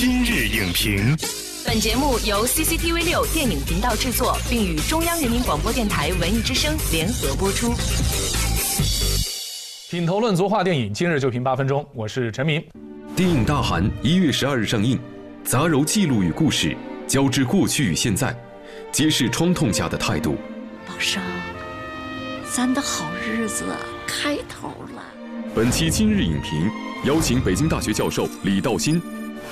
今日影评，本节目由 CCTV 六电影频道制作，并与中央人民广播电台文艺之声联合播出。品头论足话电影，今日就评八分钟。我是陈明。电影《大寒》一月十二日上映，杂糅记录与故事，交织过去与现在，揭示创痛下的态度。宝生，咱的好日子开头了。本期今日影评邀请北京大学教授李道新，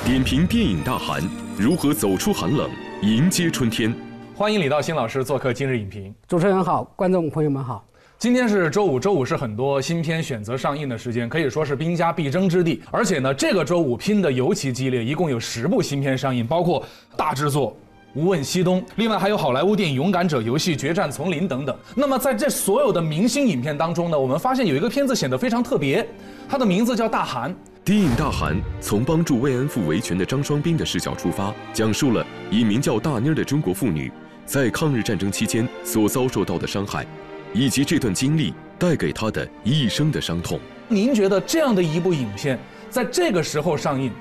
点评电影《大寒》如何走出寒冷，迎接春天。欢迎李道新老师做客今日影评。主持人好，观众朋友们好。今天是周五，周五是很多新片选择上映的时间，可以说是兵家必争之地。而且呢，这个周五拼的尤其激烈，一共有十部新片上映，包括大制作。无问西东，另外还有好莱坞电影《勇敢者游戏》《决战丛林》等等。那么在这所有的明星影片当中呢，我们发现有一个片子显得非常特别，它的名字叫《大寒》。电影《大寒》从帮助慰安妇维权的张双斌的视角出发，讲述了一名叫大妮儿的中国妇女在抗日战争期间所遭受到的伤害，以及这段经历带给她的一生的伤痛。您觉得这样的一部影片在这个时候上映？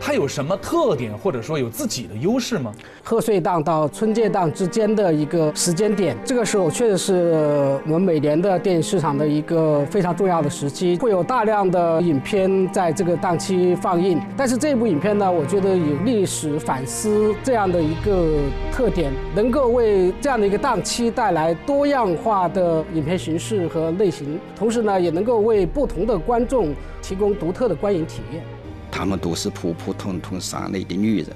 它有什么特点，或者说有自己的优势吗？贺岁档到春节档之间的一个时间点，这个时候确实是我们每年的电影市场的一个非常重要的时期，会有大量的影片在这个档期放映。但是这部影片呢，我觉得有历史反思这样的一个特点，能够为这样的一个档期带来多样化的影片形式和类型，同时呢，也能够为不同的观众提供独特的观影体验。她们都是普普通通山里的女人，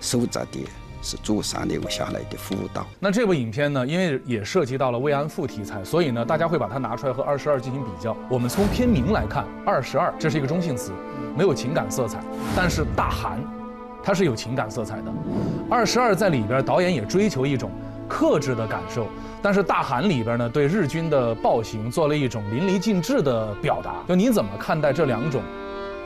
守着的是祖上留下来的妇道。那这部影片呢，因为也涉及到了慰安妇题材，所以呢，大家会把它拿出来和《二十二》进行比较。我们从片名来看，《二十二》这是一个中性词，没有情感色彩；但是《大寒》，它是有情感色彩的。《二十二》在里边，导演也追求一种克制的感受；但是《大寒》里边呢，对日军的暴行做了一种淋漓尽致的表达。就你怎么看待这两种？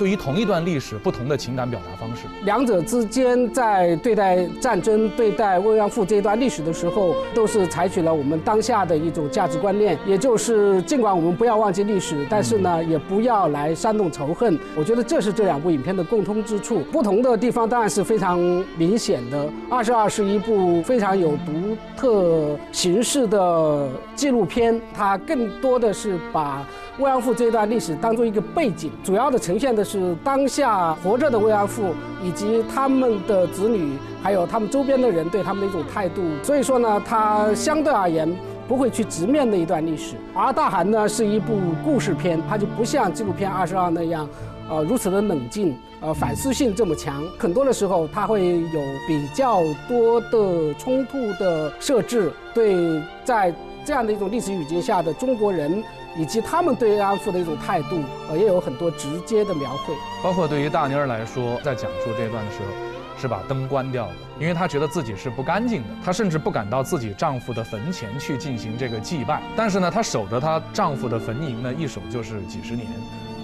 对于同一段历史，不同的情感表达方式，两者之间在对待战争、对待慰安妇这一段历史的时候，都是采取了我们当下的一种价值观念，也就是尽管我们不要忘记历史，但是呢，也不要来煽动仇恨。我觉得这是这两部影片的共通之处。不同的地方当然是非常明显的。二十二是一部非常有独特形式的纪录片，它更多的是把。慰安妇这段历史当做一个背景，主要的呈现的是当下活着的慰安妇以及他们的子女，还有他们周边的人对他们的一种态度。所以说呢，它相对而言不会去直面那一段历史。而《大寒》呢是一部故事片，它就不像纪录片《二十二》那样，呃，如此的冷静，呃，反思性这么强。很多的时候，它会有比较多的冲突的设置，对在这样的一种历史语境下的中国人。以及他们对慰安妇的一种态度，呃，也有很多直接的描绘。包括对于大妮儿来说，在讲述这段的时候，是把灯关掉的，因为她觉得自己是不干净的。她甚至不敢到自己丈夫的坟前去进行这个祭拜。但是呢，她守着她丈夫的坟茔呢，一守就是几十年。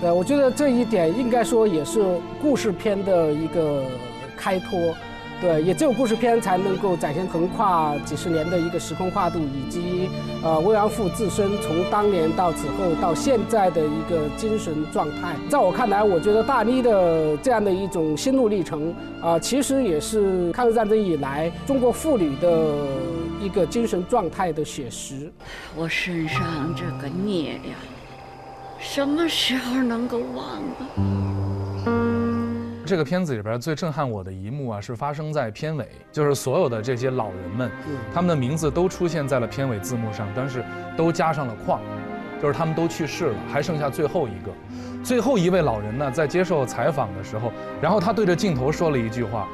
对，我觉得这一点应该说也是故事片的一个开脱。对，也只有故事片才能够展现横跨几十年的一个时空跨度，以及呃慰安妇自身从当年到此后到现在的一个精神状态。在我看来，我觉得大妮的这样的一种心路历程啊，其实也是抗日战争以来中国妇女的一个精神状态的写实。我身上这个孽呀，什么时候能够忘啊？这个片子里边最震撼我的一幕啊，是发生在片尾，就是所有的这些老人们，他们的名字都出现在了片尾字幕上，但是都加上了框，就是他们都去世了，还剩下最后一个，最后一位老人呢，在接受采访的时候，然后他对着镜头说了一句话，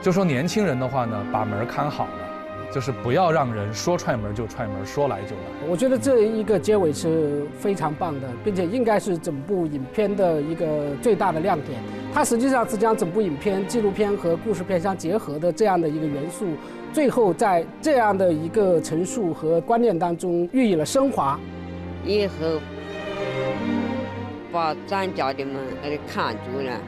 就说年轻人的话呢，把门看好了。就是不要让人说踹门就踹门，说来就来。我觉得这一个结尾是非常棒的，并且应该是整部影片的一个最大的亮点。它实际上是将整部影片纪录片和故事片相结合的这样的一个元素，最后在这样的一个陈述和观念当中予以了升华。以后把咱家的门给看住了。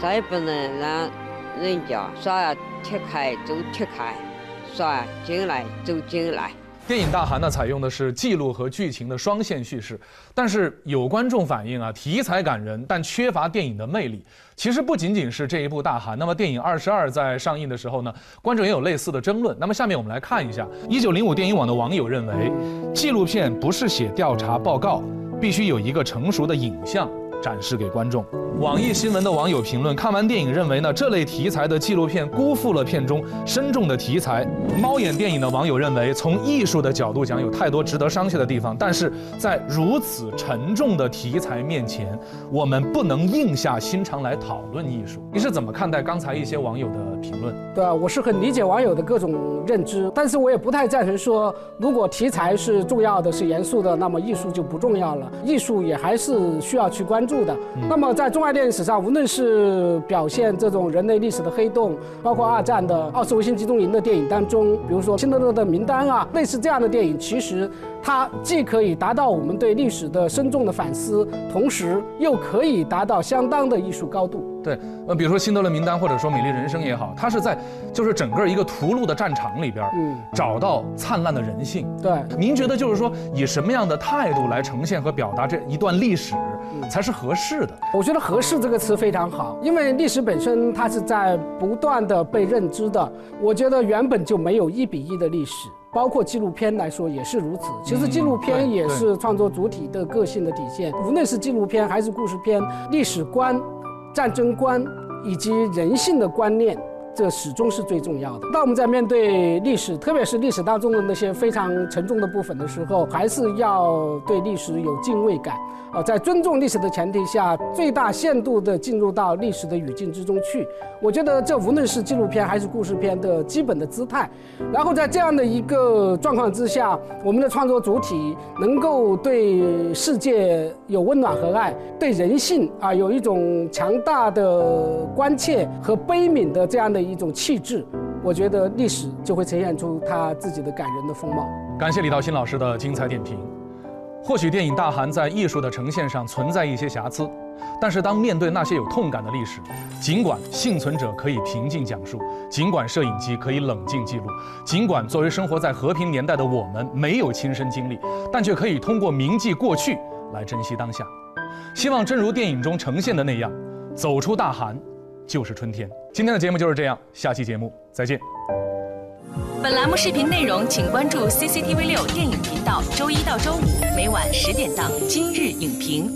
再不能让人家说踢开就踢开，说进来就进来。电影《大寒》呢，采用的是记录和剧情的双线叙事，但是有观众反映啊，题材感人，但缺乏电影的魅力。其实不仅仅是这一部《大寒》，那么电影《二十二》在上映的时候呢，观众也有类似的争论。那么下面我们来看一下，一九零五电影网的网友认为，纪录片不是写调查报告，必须有一个成熟的影像。展示给观众。网易新闻的网友评论看完电影认为呢，这类题材的纪录片辜负了片中深重的题材。猫眼电影的网友认为，从艺术的角度讲，有太多值得商榷的地方。但是在如此沉重的题材面前，我们不能硬下心肠来讨论艺术。你是怎么看待刚才一些网友的评论？对啊，我是很理解网友的各种认知，但是我也不太赞成说，如果题材是重要的、是严肃的，那么艺术就不重要了。艺术也还是需要去关注。的，那么在中外电影史上，无论是表现这种人类历史的黑洞，包括二战的奥斯维辛集中营的电影当中，比如说《辛德勒的名单》啊，类似这样的电影，其实它既可以达到我们对历史的深重的反思，同时又可以达到相当的艺术高度。对，呃，比如说《辛德勒名单》或者说《美丽人生》也好，它是在就是整个一个屠戮的战场里边，嗯，找到灿烂的人性。对，您觉得就是说以什么样的态度来呈现和表达这一段历史才是合适的？我觉得“合适”这个词非常好，因为历史本身它是在不断的被认知的。我觉得原本就没有一比一的历史，包括纪录片来说也是如此。其实纪录片也是创作主体的个性的体现，无论是纪录片还是故事片，历史观。战争观以及人性的观念，这始终是最重要的。当我们在面对历史，特别是历史当中的那些非常沉重的部分的时候，还是要对历史有敬畏感。啊，在尊重历史的前提下，最大限度地进入到历史的语境之中去。我觉得这无论是纪录片还是故事片的基本的姿态。然后在这样的一个状况之下，我们的创作主体能够对世界有温暖和爱，对人性啊有一种强大的关切和悲悯的这样的一种气质，我觉得历史就会呈现出它自己的感人的风貌。感谢李道新老师的精彩点评。或许电影《大寒》在艺术的呈现上存在一些瑕疵，但是当面对那些有痛感的历史，尽管幸存者可以平静讲述，尽管摄影机可以冷静记录，尽管作为生活在和平年代的我们没有亲身经历，但却可以通过铭记过去来珍惜当下。希望真如电影中呈现的那样，走出大寒，就是春天。今天的节目就是这样，下期节目再见。本栏目视频内容，请关注 CCTV 六电影频道，周一到周五每晚十点档《今日影评》。